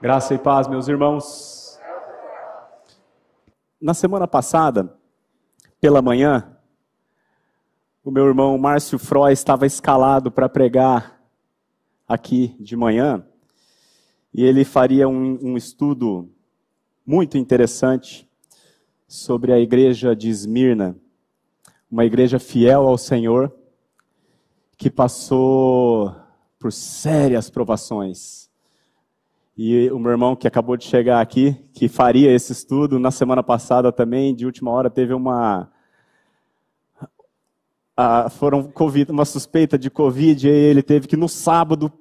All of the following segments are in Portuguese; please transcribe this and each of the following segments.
Graça e paz, meus irmãos. Na semana passada, pela manhã, o meu irmão Márcio Froy estava escalado para pregar aqui de manhã e ele faria um, um estudo muito interessante sobre a igreja de Esmirna, uma igreja fiel ao Senhor que passou por sérias provações. E o meu irmão que acabou de chegar aqui, que faria esse estudo, na semana passada também, de última hora, teve uma. Foram COVID, uma suspeita de Covid, e ele teve que, no sábado,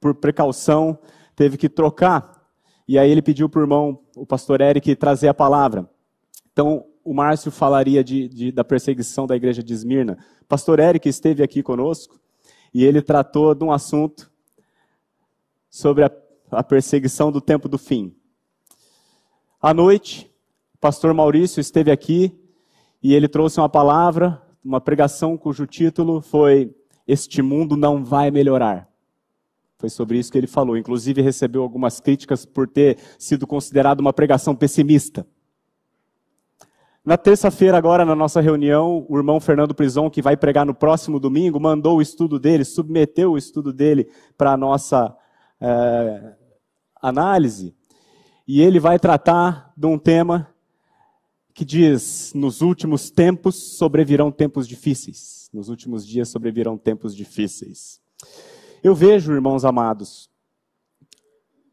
por precaução, teve que trocar. E aí ele pediu para o irmão, o pastor Eric, trazer a palavra. Então, o Márcio falaria de, de, da perseguição da igreja de Esmirna. Pastor Eric esteve aqui conosco e ele tratou de um assunto sobre a, a perseguição do tempo do fim. À noite, o pastor Maurício esteve aqui e ele trouxe uma palavra, uma pregação cujo título foi Este mundo não vai melhorar. Foi sobre isso que ele falou. Inclusive, recebeu algumas críticas por ter sido considerado uma pregação pessimista. Na terça-feira, agora, na nossa reunião, o irmão Fernando Prison, que vai pregar no próximo domingo, mandou o estudo dele, submeteu o estudo dele para a nossa é, análise, e ele vai tratar de um tema que diz: nos últimos tempos sobrevirão tempos difíceis. Nos últimos dias sobrevirão tempos difíceis. Eu vejo, irmãos amados,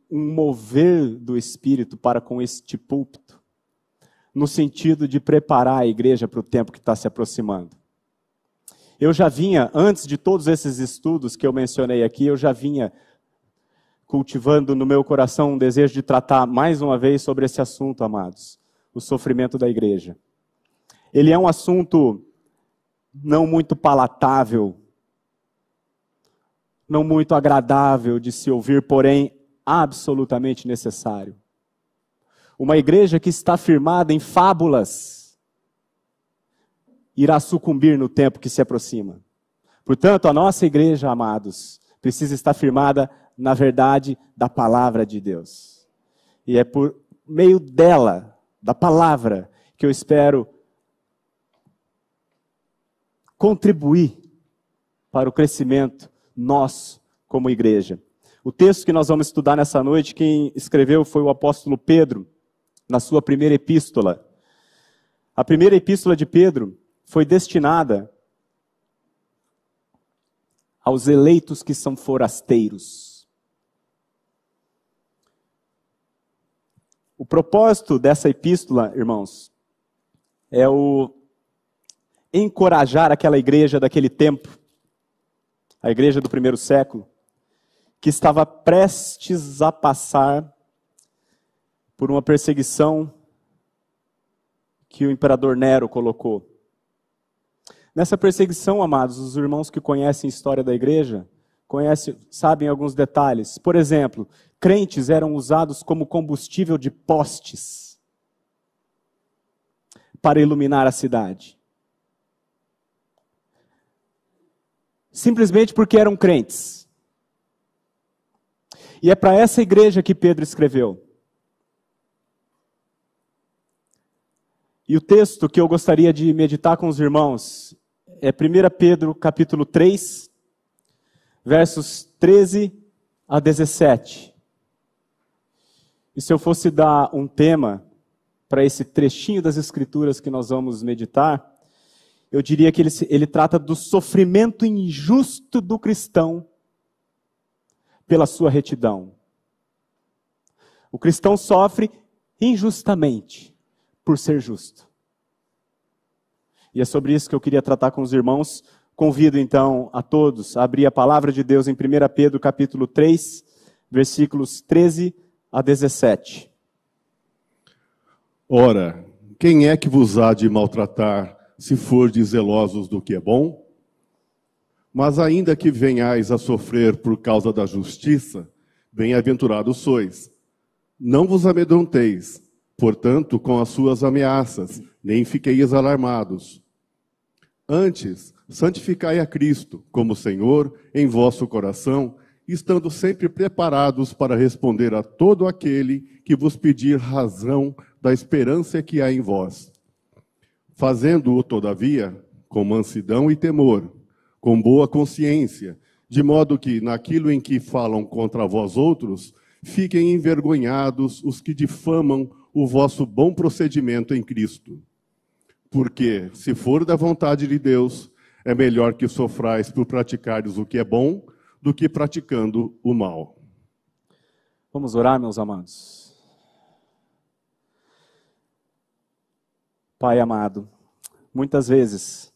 um mover do Espírito para com este púlpito, no sentido de preparar a igreja para o tempo que está se aproximando. Eu já vinha, antes de todos esses estudos que eu mencionei aqui, eu já vinha cultivando no meu coração um desejo de tratar mais uma vez sobre esse assunto, amados, o sofrimento da igreja. Ele é um assunto não muito palatável, não muito agradável de se ouvir, porém absolutamente necessário. Uma igreja que está firmada em fábulas irá sucumbir no tempo que se aproxima. Portanto, a nossa igreja, amados, precisa estar firmada na verdade da palavra de Deus. E é por meio dela, da palavra, que eu espero contribuir para o crescimento nosso como igreja. O texto que nós vamos estudar nessa noite, quem escreveu foi o apóstolo Pedro, na sua primeira epístola. A primeira epístola de Pedro foi destinada aos eleitos que são forasteiros. O propósito dessa epístola, irmãos, é o encorajar aquela igreja daquele tempo, a igreja do primeiro século, que estava prestes a passar por uma perseguição que o imperador Nero colocou. Nessa perseguição, amados, os irmãos que conhecem a história da igreja, sabem alguns detalhes. Por exemplo, crentes eram usados como combustível de postes para iluminar a cidade. Simplesmente porque eram crentes. E é para essa igreja que Pedro escreveu. E o texto que eu gostaria de meditar com os irmãos é 1 Pedro capítulo 3, versos 13 a 17. E se eu fosse dar um tema para esse trechinho das Escrituras que nós vamos meditar, eu diria que ele, ele trata do sofrimento injusto do cristão pela sua retidão. O cristão sofre injustamente por ser justo. E é sobre isso que eu queria tratar com os irmãos. Convido então a todos a abrir a palavra de Deus em 1 Pedro capítulo 3, versículos 13 a 17. Ora, quem é que vos há de maltratar, se fordes zelosos do que é bom? Mas ainda que venhais a sofrer por causa da justiça, bem-aventurados sois. Não vos amedronteis, portanto, com as suas ameaças, nem fiqueis alarmados. Antes, santificai a Cristo como Senhor em vosso coração estando sempre preparados para responder a todo aquele que vos pedir razão da esperança que há em vós. Fazendo-o, todavia, com mansidão e temor, com boa consciência, de modo que, naquilo em que falam contra vós outros, fiquem envergonhados os que difamam o vosso bom procedimento em Cristo. Porque, se for da vontade de Deus, é melhor que sofrais por praticares o que é bom do que praticando o mal. Vamos orar, meus amados. Pai amado, muitas vezes,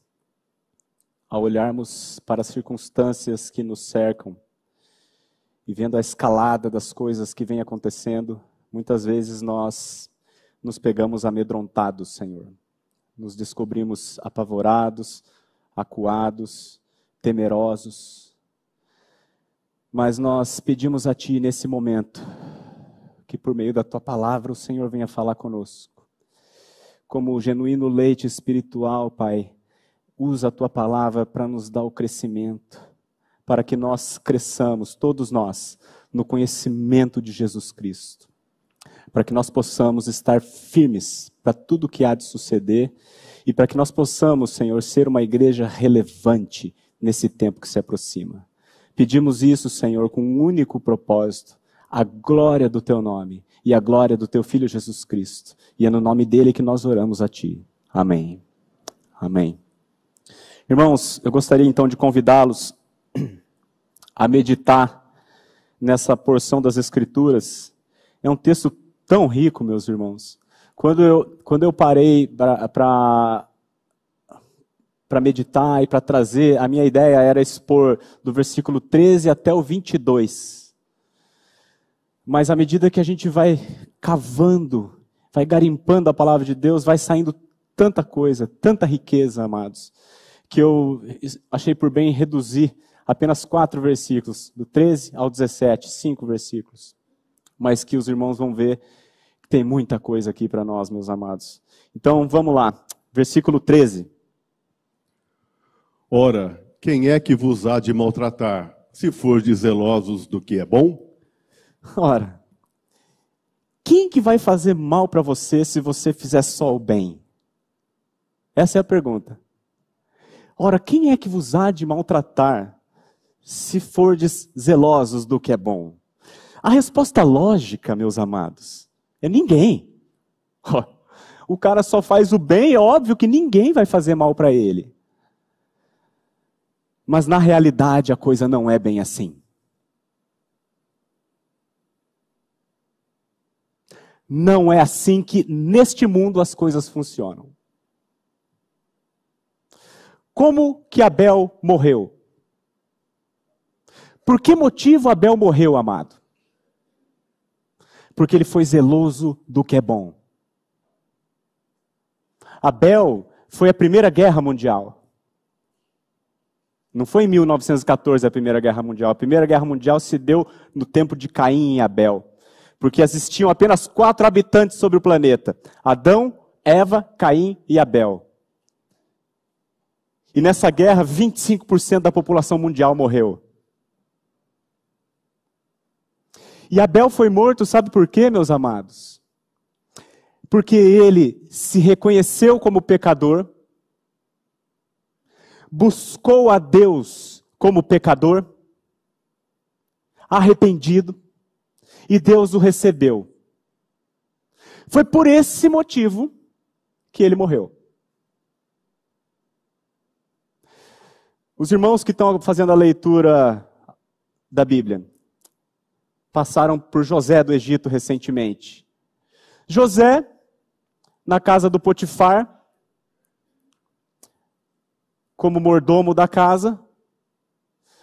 ao olharmos para as circunstâncias que nos cercam e vendo a escalada das coisas que vem acontecendo, muitas vezes nós nos pegamos amedrontados, Senhor. Nos descobrimos apavorados, acuados, temerosos. Mas nós pedimos a Ti nesse momento que por meio da Tua palavra o Senhor venha falar conosco como genuíno leite espiritual, Pai, usa a tua palavra para nos dar o crescimento, para que nós cresçamos, todos nós, no conhecimento de Jesus Cristo, para que nós possamos estar firmes para tudo que há de suceder e para que nós possamos, Senhor, ser uma igreja relevante nesse tempo que se aproxima. Pedimos isso, Senhor, com um único propósito: a glória do teu nome e a glória do teu filho Jesus Cristo. E é no nome dele que nós oramos a ti. Amém. Amém. Irmãos, eu gostaria então de convidá-los a meditar nessa porção das Escrituras. É um texto tão rico, meus irmãos. Quando eu, quando eu parei para para meditar e para trazer, a minha ideia era expor do versículo 13 até o 22. Mas à medida que a gente vai cavando, vai garimpando a palavra de Deus, vai saindo tanta coisa, tanta riqueza, amados, que eu achei por bem reduzir apenas quatro versículos, do 13 ao 17, cinco versículos. Mas que os irmãos vão ver tem muita coisa aqui para nós, meus amados. Então vamos lá, versículo 13. Ora, quem é que vos há de maltratar, se for de zelosos do que é bom? Ora, quem que vai fazer mal para você se você fizer só o bem? Essa é a pergunta. Ora, quem é que vos há de maltratar se fordes zelosos do que é bom? A resposta lógica, meus amados, é ninguém. O cara só faz o bem, é óbvio que ninguém vai fazer mal para ele. Mas na realidade a coisa não é bem assim. Não é assim que neste mundo as coisas funcionam. Como que Abel morreu? Por que motivo Abel morreu, amado? Porque ele foi zeloso do que é bom. Abel foi a Primeira Guerra Mundial. Não foi em 1914 a Primeira Guerra Mundial. A Primeira Guerra Mundial se deu no tempo de Caim e Abel porque existiam apenas quatro habitantes sobre o planeta: Adão, Eva, Caim e Abel. E nessa guerra, 25% da população mundial morreu. E Abel foi morto, sabe por quê, meus amados? Porque ele se reconheceu como pecador, buscou a Deus como pecador, arrependido, e Deus o recebeu. Foi por esse motivo que ele morreu. Os irmãos que estão fazendo a leitura da Bíblia passaram por José do Egito recentemente. José, na casa do Potifar, como mordomo da casa,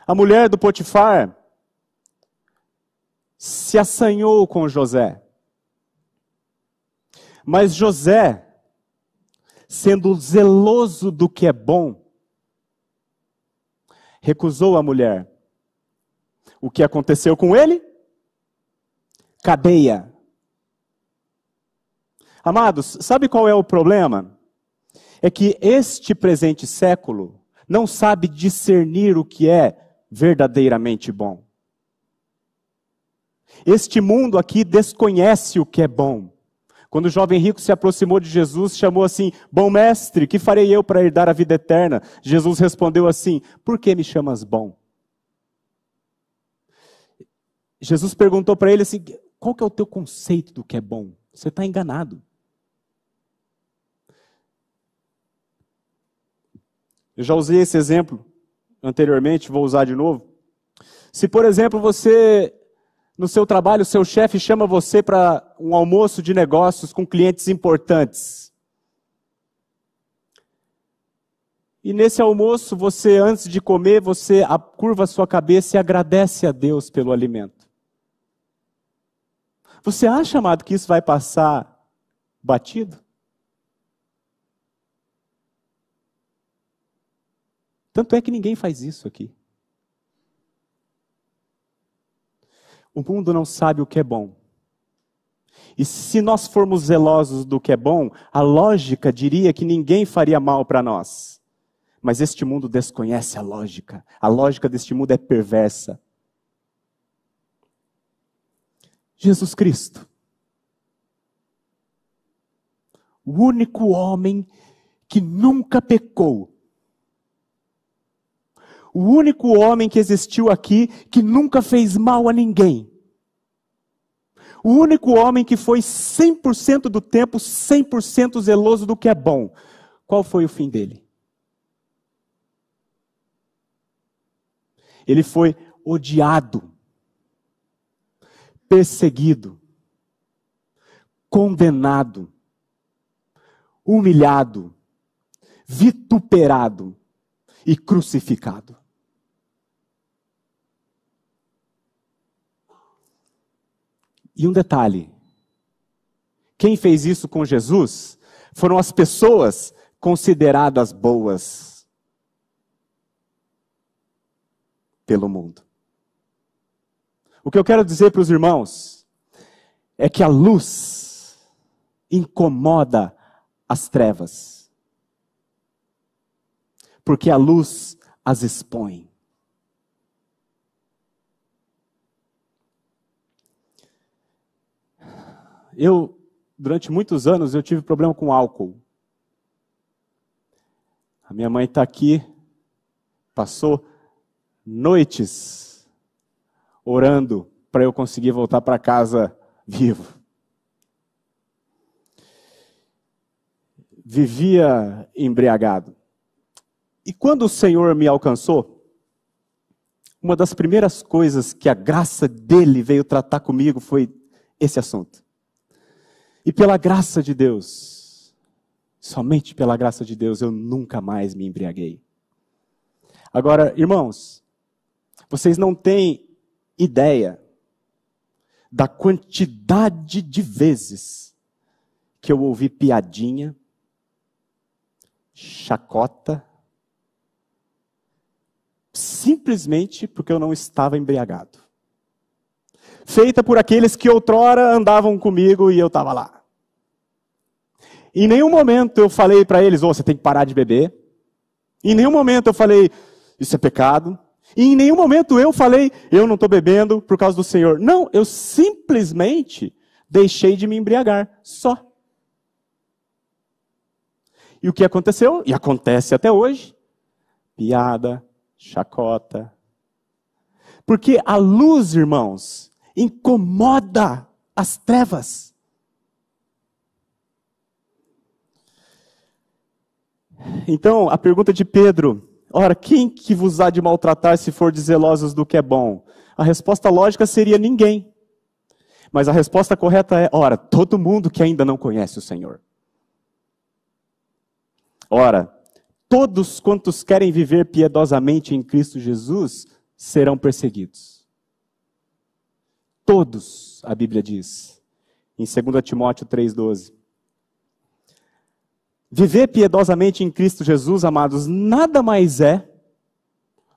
a mulher do Potifar se assanhou com José. Mas José, sendo zeloso do que é bom, recusou a mulher. O que aconteceu com ele? Cadeia. Amados, sabe qual é o problema? É que este presente século não sabe discernir o que é verdadeiramente bom. Este mundo aqui desconhece o que é bom. Quando o jovem rico se aproximou de Jesus, chamou assim: Bom mestre, que farei eu para herdar a vida eterna? Jesus respondeu assim: Por que me chamas bom? Jesus perguntou para ele assim: Qual que é o teu conceito do que é bom? Você está enganado. Eu já usei esse exemplo anteriormente, vou usar de novo. Se, por exemplo, você, no seu trabalho, seu chefe chama você para um almoço de negócios com clientes importantes. E nesse almoço, você, antes de comer, você curva a sua cabeça e agradece a Deus pelo alimento. Você acha, amado, que isso vai passar batido? Tanto é que ninguém faz isso aqui. O mundo não sabe o que é bom. E se nós formos zelosos do que é bom, a lógica diria que ninguém faria mal para nós. Mas este mundo desconhece a lógica. A lógica deste mundo é perversa. Jesus Cristo, o único homem que nunca pecou, o único homem que existiu aqui que nunca fez mal a ninguém. O único homem que foi 100% do tempo 100% zeloso do que é bom. Qual foi o fim dele? Ele foi odiado, perseguido, condenado, humilhado, vituperado e crucificado. E um detalhe: quem fez isso com Jesus foram as pessoas consideradas boas pelo mundo. O que eu quero dizer para os irmãos é que a luz incomoda as trevas, porque a luz as expõe. Eu, durante muitos anos, eu tive problema com álcool. A minha mãe está aqui, passou noites orando para eu conseguir voltar para casa vivo. Vivia embriagado. E quando o Senhor me alcançou, uma das primeiras coisas que a graça dele veio tratar comigo foi esse assunto. E pela graça de Deus, somente pela graça de Deus, eu nunca mais me embriaguei. Agora, irmãos, vocês não têm ideia da quantidade de vezes que eu ouvi piadinha, chacota, simplesmente porque eu não estava embriagado feita por aqueles que outrora andavam comigo e eu estava lá. Em nenhum momento eu falei para eles, oh, você tem que parar de beber. Em nenhum momento eu falei, isso é pecado. E em nenhum momento eu falei, eu não estou bebendo por causa do Senhor. Não, eu simplesmente deixei de me embriagar, só. E o que aconteceu? E acontece até hoje. Piada, chacota. Porque a luz, irmãos, incomoda as trevas. Então, a pergunta de Pedro, ora, quem que vos há de maltratar se for zelosos do que é bom? A resposta lógica seria ninguém. Mas a resposta correta é, ora, todo mundo que ainda não conhece o Senhor. Ora, todos quantos querem viver piedosamente em Cristo Jesus serão perseguidos. Todos, a Bíblia diz, em 2 Timóteo 3,12. Viver piedosamente em Cristo Jesus, amados, nada mais é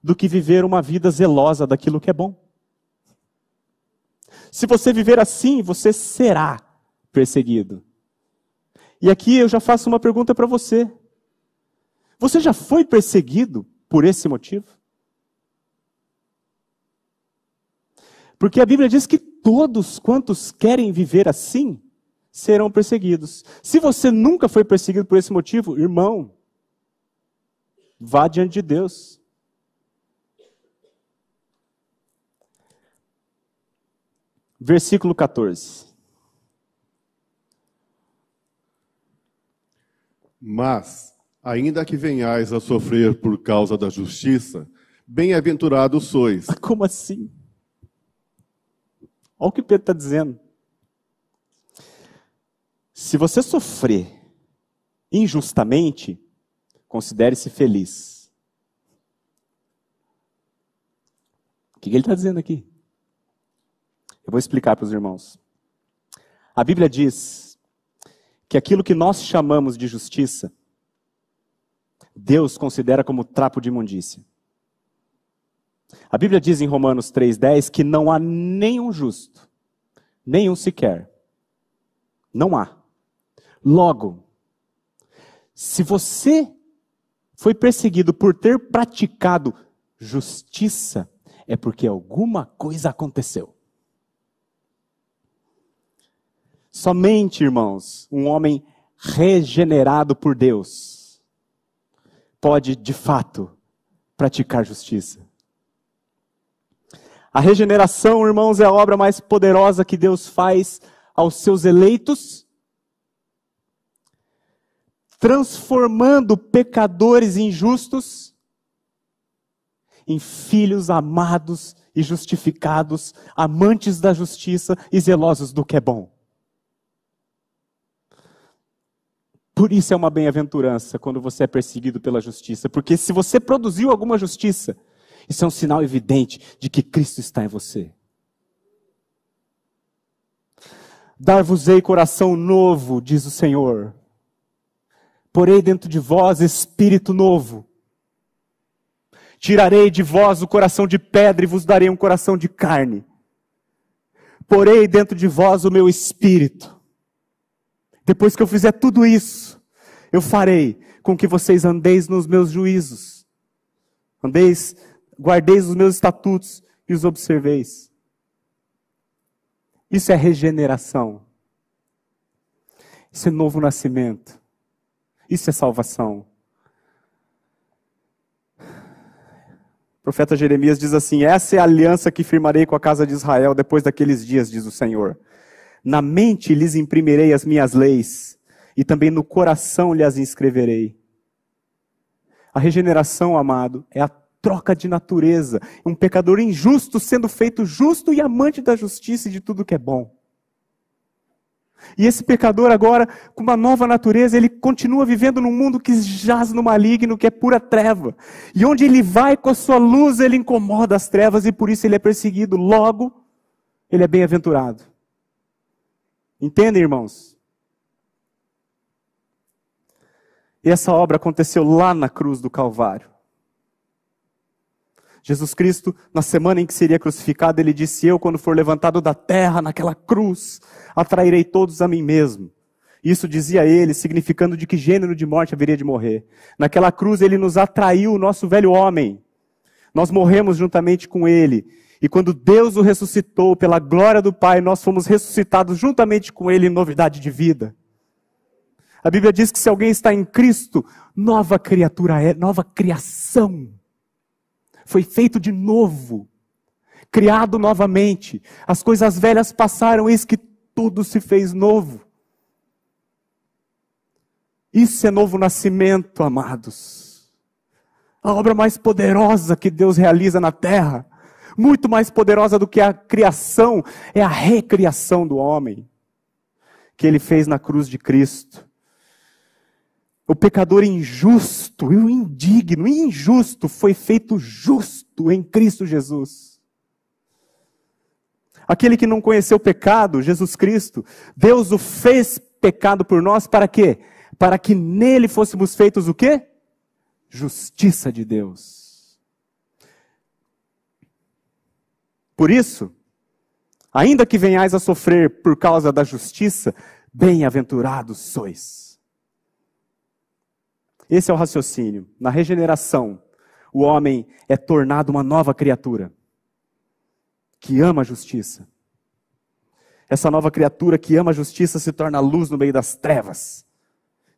do que viver uma vida zelosa daquilo que é bom. Se você viver assim, você será perseguido. E aqui eu já faço uma pergunta para você. Você já foi perseguido por esse motivo? Porque a Bíblia diz que todos quantos querem viver assim serão perseguidos. Se você nunca foi perseguido por esse motivo, irmão, vá diante de Deus. Versículo 14. Mas, ainda que venhais a sofrer por causa da justiça, bem-aventurados sois. Como assim? Olha o que Pedro está dizendo. Se você sofrer injustamente, considere-se feliz. O que ele está dizendo aqui? Eu vou explicar para os irmãos. A Bíblia diz que aquilo que nós chamamos de justiça, Deus considera como trapo de imundícia. A Bíblia diz em Romanos 3,10 que não há nenhum justo, nenhum sequer. Não há. Logo, se você foi perseguido por ter praticado justiça, é porque alguma coisa aconteceu. Somente, irmãos, um homem regenerado por Deus pode, de fato, praticar justiça. A regeneração, irmãos, é a obra mais poderosa que Deus faz aos seus eleitos, transformando pecadores injustos em filhos amados e justificados, amantes da justiça e zelosos do que é bom. Por isso é uma bem-aventurança quando você é perseguido pela justiça, porque se você produziu alguma justiça, isso é um sinal evidente de que Cristo está em você. Dar-vos-ei coração novo, diz o Senhor. Porei dentro de vós espírito novo. Tirarei de vós o coração de pedra e vos darei um coração de carne. Porei dentro de vós o meu espírito. Depois que eu fizer tudo isso, eu farei com que vocês andeis nos meus juízos. Andeis guardeis os meus estatutos e os observeis. Isso é regeneração. Isso é novo nascimento. Isso é salvação. O profeta Jeremias diz assim: Essa é a aliança que firmarei com a casa de Israel depois daqueles dias, diz o Senhor. Na mente lhes imprimirei as minhas leis, e também no coração lhes inscreverei. A regeneração, amado, é a troca de natureza. Um pecador injusto sendo feito justo e amante da justiça e de tudo que é bom. E esse pecador agora, com uma nova natureza, ele continua vivendo num mundo que jaz no maligno, que é pura treva. E onde ele vai com a sua luz, ele incomoda as trevas e por isso ele é perseguido. Logo, ele é bem-aventurado. Entendem, irmãos? E essa obra aconteceu lá na cruz do Calvário. Jesus Cristo, na semana em que seria crucificado, ele disse: Eu, quando for levantado da terra, naquela cruz, atrairei todos a mim mesmo. Isso dizia ele, significando de que gênero de morte haveria de morrer. Naquela cruz ele nos atraiu, o nosso velho homem. Nós morremos juntamente com ele. E quando Deus o ressuscitou pela glória do Pai, nós fomos ressuscitados juntamente com ele em novidade de vida. A Bíblia diz que se alguém está em Cristo, nova criatura é, nova criação foi feito de novo, criado novamente. As coisas velhas passaram, eis que tudo se fez novo. Isso é novo nascimento, amados. A obra mais poderosa que Deus realiza na terra, muito mais poderosa do que a criação, é a recriação do homem, que ele fez na cruz de Cristo. O pecador injusto e o indigno injusto foi feito justo em Cristo Jesus. Aquele que não conheceu o pecado, Jesus Cristo, Deus o fez pecado por nós para quê? Para que nele fôssemos feitos o quê? Justiça de Deus. Por isso, ainda que venhais a sofrer por causa da justiça, bem-aventurados sois. Esse é o raciocínio. Na regeneração, o homem é tornado uma nova criatura que ama a justiça. Essa nova criatura que ama a justiça se torna luz no meio das trevas.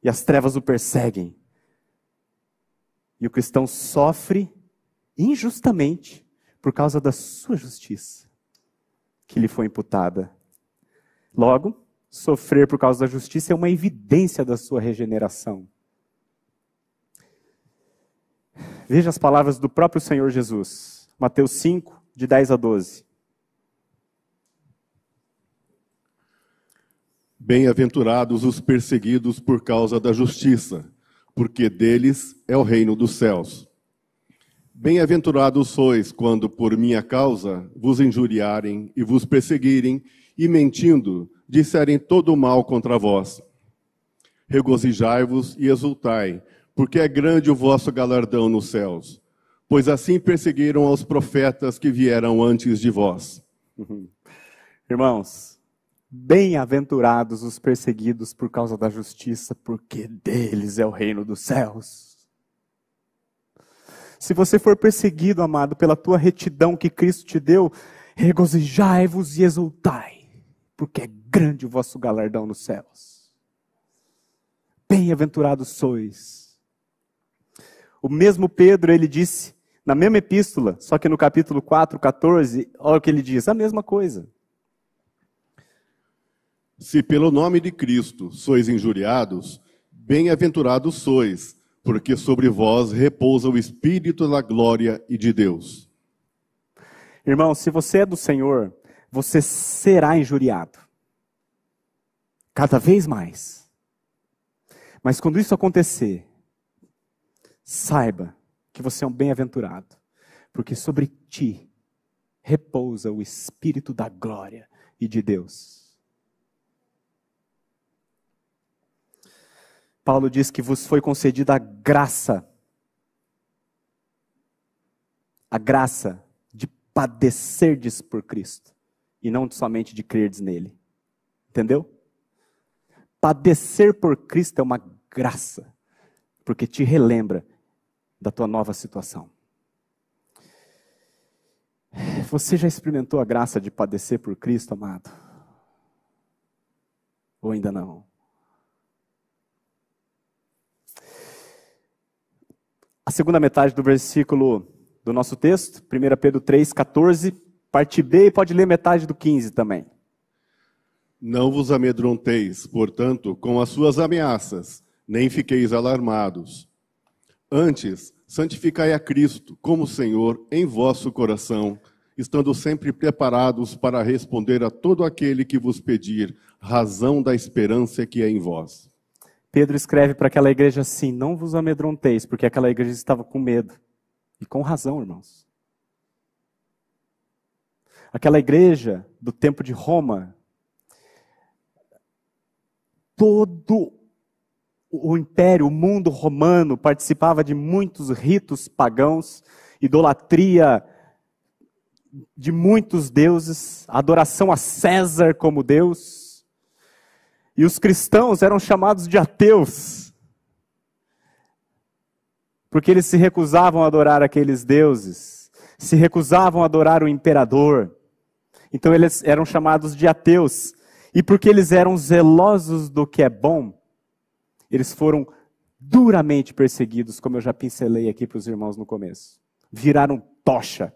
E as trevas o perseguem. E o cristão sofre injustamente por causa da sua justiça que lhe foi imputada. Logo, sofrer por causa da justiça é uma evidência da sua regeneração. Veja as palavras do próprio Senhor Jesus, Mateus 5, de 10 a 12. Bem-aventurados os perseguidos por causa da justiça, porque deles é o reino dos céus. Bem-aventurados sois quando por minha causa vos injuriarem e vos perseguirem e mentindo disserem todo o mal contra vós. Regozijai-vos e exultai, porque é grande o vosso galardão nos céus, pois assim perseguiram aos profetas que vieram antes de vós. Irmãos, bem-aventurados os perseguidos por causa da justiça, porque deles é o reino dos céus. Se você for perseguido, amado, pela tua retidão que Cristo te deu, regozijai-vos e exultai, porque é grande o vosso galardão nos céus. Bem-aventurados sois. O mesmo Pedro, ele disse, na mesma epístola, só que no capítulo 4, 14, olha o que ele diz, a mesma coisa. Se pelo nome de Cristo sois injuriados, bem-aventurados sois, porque sobre vós repousa o Espírito da glória e de Deus. Irmão, se você é do Senhor, você será injuriado. Cada vez mais. Mas quando isso acontecer, saiba que você é um bem-aventurado, porque sobre ti repousa o Espírito da glória e de Deus. Paulo diz que vos foi concedida a graça, a graça de padecerdes por Cristo, e não somente de crerdes nele. Entendeu? Padecer por Cristo é uma graça, porque te relembra da tua nova situação. Você já experimentou a graça de padecer por Cristo, amado? Ou ainda não? A segunda metade do versículo do nosso texto, 1 Pedro 3, 14, parte B, e pode ler metade do 15 também. Não vos amedronteis, portanto, com as suas ameaças, nem fiqueis alarmados. Antes, santificai a Cristo como Senhor em vosso coração, estando sempre preparados para responder a todo aquele que vos pedir razão da esperança que é em vós. Pedro escreve para aquela igreja assim: Não vos amedronteis, porque aquela igreja estava com medo. E com razão, irmãos. Aquela igreja do tempo de Roma todo o império, o mundo romano participava de muitos ritos pagãos, idolatria de muitos deuses, adoração a César como Deus. E os cristãos eram chamados de ateus, porque eles se recusavam a adorar aqueles deuses, se recusavam a adorar o imperador. Então eles eram chamados de ateus. E porque eles eram zelosos do que é bom, eles foram duramente perseguidos, como eu já pincelei aqui para os irmãos no começo. Viraram tocha.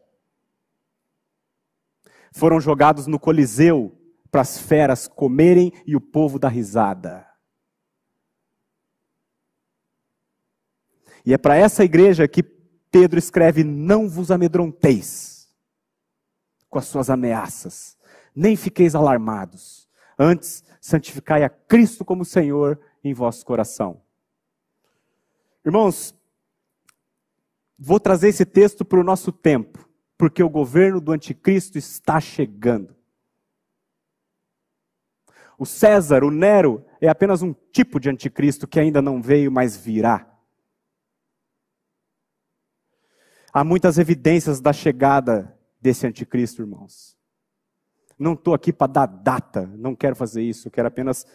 Foram jogados no Coliseu para as feras comerem e o povo dar risada. E é para essa igreja que Pedro escreve: Não vos amedronteis com as suas ameaças, nem fiqueis alarmados Antes, santificai a Cristo como Senhor em vosso coração. Irmãos, vou trazer esse texto para o nosso tempo, porque o governo do anticristo está chegando. O César, o Nero, é apenas um tipo de anticristo que ainda não veio, mas virá. Há muitas evidências da chegada desse anticristo, irmãos. Não estou aqui para dar data, não quero fazer isso, quero apenas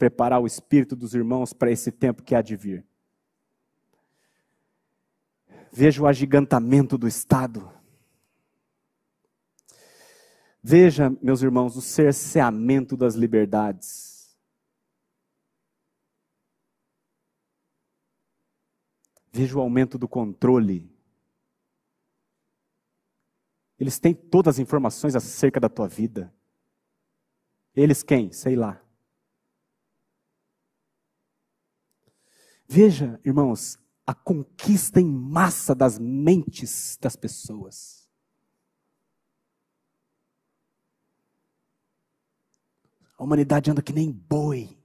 preparar o espírito dos irmãos para esse tempo que há de vir. Veja o agigantamento do Estado. Veja, meus irmãos, o cerceamento das liberdades. Veja o aumento do controle. Eles têm todas as informações acerca da tua vida. Eles quem? Sei lá. Veja, irmãos, a conquista em massa das mentes das pessoas. A humanidade anda que nem boi.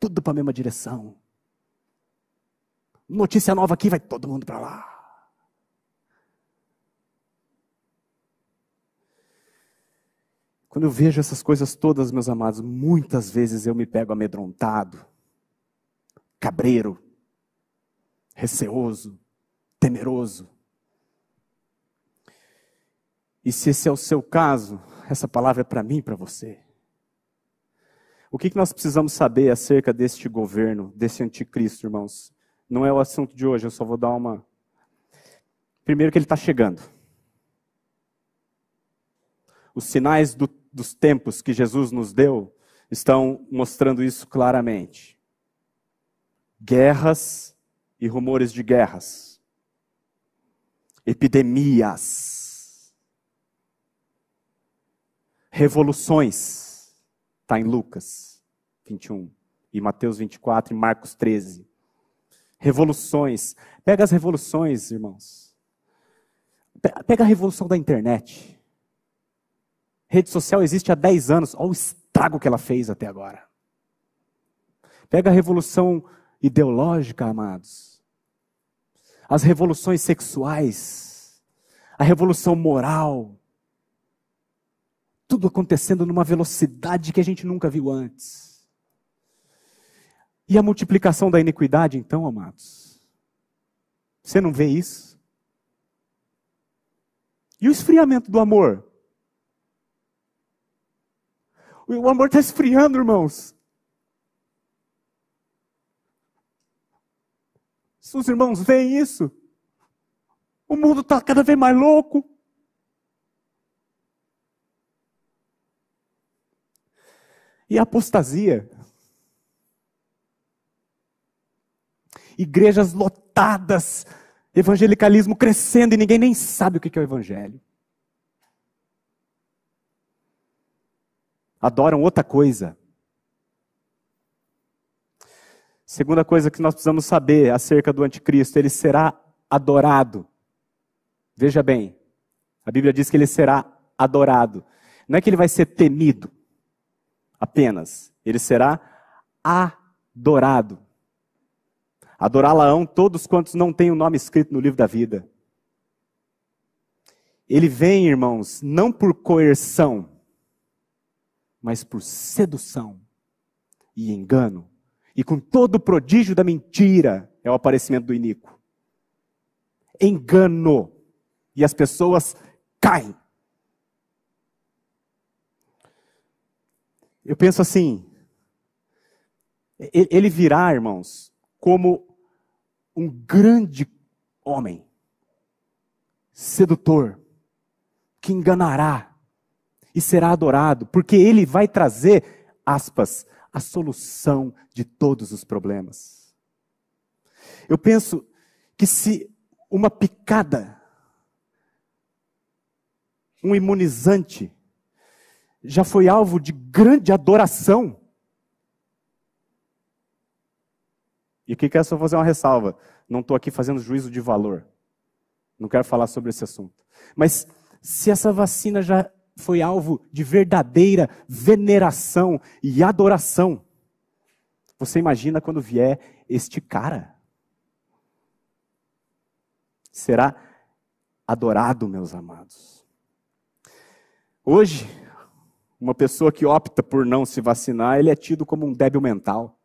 Tudo para a mesma direção. Notícia nova aqui, vai todo mundo para lá. Quando eu vejo essas coisas todas, meus amados, muitas vezes eu me pego amedrontado, cabreiro, receoso, temeroso. E se esse é o seu caso, essa palavra é para mim e para você. O que, que nós precisamos saber acerca deste governo, desse anticristo, irmãos? Não é o assunto de hoje, eu só vou dar uma. Primeiro, que ele está chegando. Os sinais do, dos tempos que Jesus nos deu estão mostrando isso claramente. Guerras e rumores de guerras. Epidemias revoluções. Está em Lucas 21, e Mateus 24 e Marcos 13. Revoluções. Pega as revoluções, irmãos. Pega a revolução da internet. Rede social existe há 10 anos. Olha o estrago que ela fez até agora. Pega a revolução ideológica, amados. As revoluções sexuais. A revolução moral tudo acontecendo numa velocidade que a gente nunca viu antes. E a multiplicação da iniquidade, então, amados? Você não vê isso? E o esfriamento do amor? O amor está esfriando, irmãos. Se os irmãos veem isso, o mundo está cada vez mais louco. E a apostasia? Igrejas lotadas, evangelicalismo crescendo e ninguém nem sabe o que é o evangelho. Adoram outra coisa. Segunda coisa que nós precisamos saber acerca do anticristo, ele será adorado. Veja bem, a Bíblia diz que ele será adorado. Não é que ele vai ser temido apenas. Ele será adorado. Adorá-la-ão todos quantos não têm o nome escrito no livro da vida. Ele vem, irmãos, não por coerção, mas por sedução e engano. E com todo o prodígio da mentira é o aparecimento do iníquo. Engano. E as pessoas caem. Eu penso assim, ele virá, irmãos, como um grande homem, sedutor, que enganará e será adorado, porque ele vai trazer, aspas, a solução de todos os problemas. Eu penso que se uma picada, um imunizante, já foi alvo de grande adoração. E aqui quero só fazer uma ressalva. Não estou aqui fazendo juízo de valor. Não quero falar sobre esse assunto. Mas se essa vacina já foi alvo de verdadeira veneração e adoração, você imagina quando vier este cara? Será adorado, meus amados. Hoje, uma pessoa que opta por não se vacinar, ele é tido como um débil mental.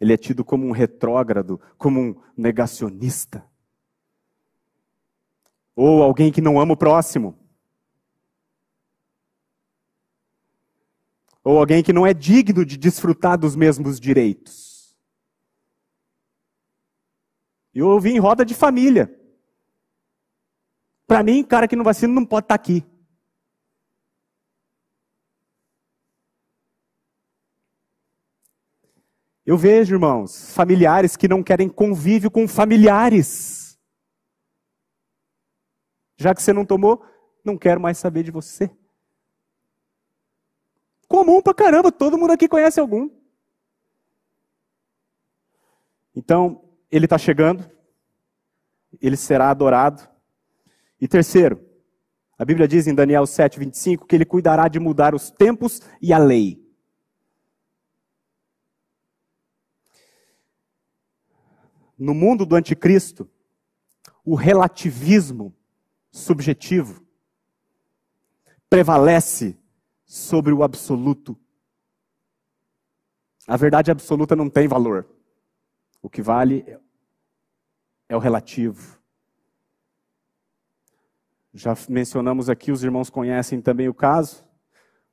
Ele é tido como um retrógrado, como um negacionista. Ou alguém que não ama o próximo. Ou alguém que não é digno de desfrutar dos mesmos direitos. Eu ouvi em roda de família. Para mim, cara que não vacina não pode estar tá aqui. Eu vejo, irmãos, familiares que não querem convívio com familiares. Já que você não tomou, não quero mais saber de você. Comum pra caramba, todo mundo aqui conhece algum. Então, ele está chegando, ele será adorado. E terceiro, a Bíblia diz em Daniel 7, 25 que ele cuidará de mudar os tempos e a lei. No mundo do anticristo, o relativismo subjetivo prevalece sobre o absoluto. A verdade absoluta não tem valor. O que vale é o relativo. Já mencionamos aqui, os irmãos conhecem também o caso.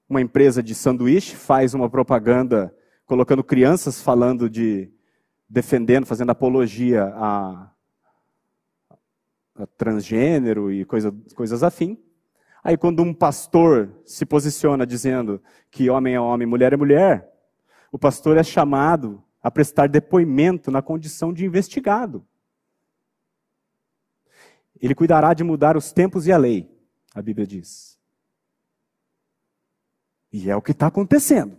Uma empresa de sanduíche faz uma propaganda colocando crianças falando de defendendo, fazendo apologia a, transgênero e coisa, coisas afim. Aí quando um pastor se posiciona dizendo que homem é homem, mulher é mulher, o pastor é chamado a prestar depoimento na condição de investigado. Ele cuidará de mudar os tempos e a lei, a Bíblia diz. E é o que está acontecendo.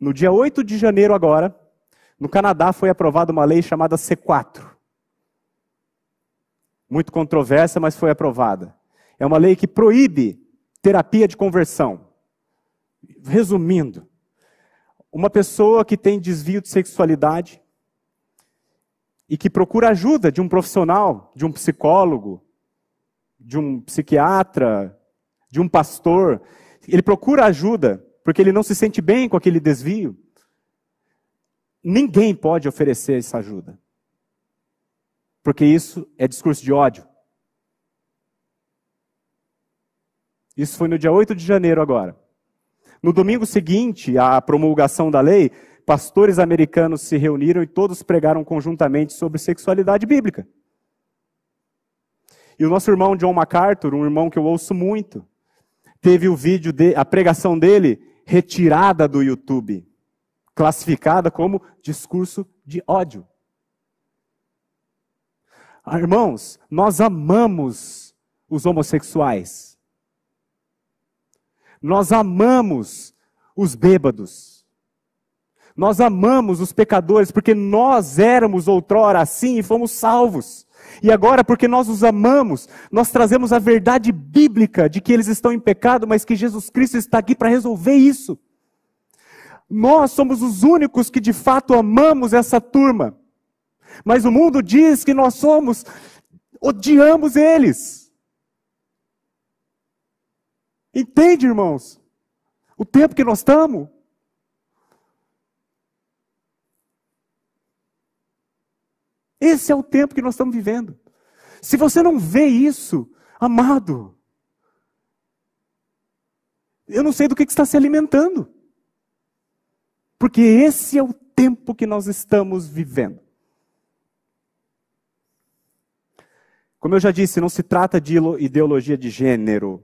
No dia 8 de janeiro, agora, no Canadá foi aprovada uma lei chamada C4. Muito controversa, mas foi aprovada. É uma lei que proíbe terapia de conversão. Resumindo, uma pessoa que tem desvio de sexualidade e que procura ajuda de um profissional, de um psicólogo, de um psiquiatra, de um pastor, ele procura ajuda porque ele não se sente bem com aquele desvio. Ninguém pode oferecer essa ajuda. Porque isso é discurso de ódio. Isso foi no dia 8 de janeiro agora. No domingo seguinte à promulgação da lei, pastores americanos se reuniram e todos pregaram conjuntamente sobre sexualidade bíblica. E o nosso irmão John MacArthur, um irmão que eu ouço muito, teve o vídeo de, a pregação dele retirada do YouTube, classificada como discurso de ódio. Ah, irmãos, nós amamos os homossexuais. Nós amamos os bêbados. Nós amamos os pecadores porque nós éramos outrora assim e fomos salvos. E agora, porque nós os amamos, nós trazemos a verdade bíblica de que eles estão em pecado, mas que Jesus Cristo está aqui para resolver isso. Nós somos os únicos que de fato amamos essa turma. Mas o mundo diz que nós somos, odiamos eles. Entende, irmãos? O tempo que nós estamos. Esse é o tempo que nós estamos vivendo. Se você não vê isso, amado, eu não sei do que, que está se alimentando. Porque esse é o tempo que nós estamos vivendo. Como eu já disse, não se trata de ideologia de gênero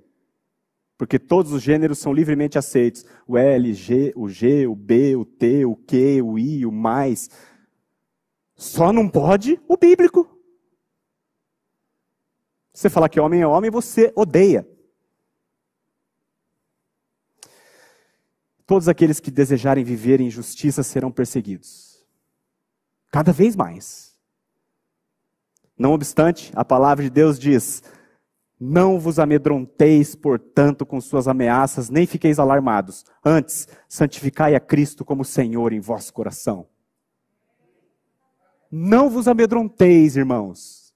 porque todos os gêneros são livremente aceitos. O L, G, o G, o B, o T, o Q, o I, o mais. Só não pode o bíblico. Você falar que homem é homem, você odeia. Todos aqueles que desejarem viver em justiça serão perseguidos. Cada vez mais. Não obstante, a palavra de Deus diz: não vos amedronteis, portanto, com suas ameaças, nem fiqueis alarmados. Antes, santificai a Cristo como Senhor em vosso coração. Não vos amedronteis, irmãos.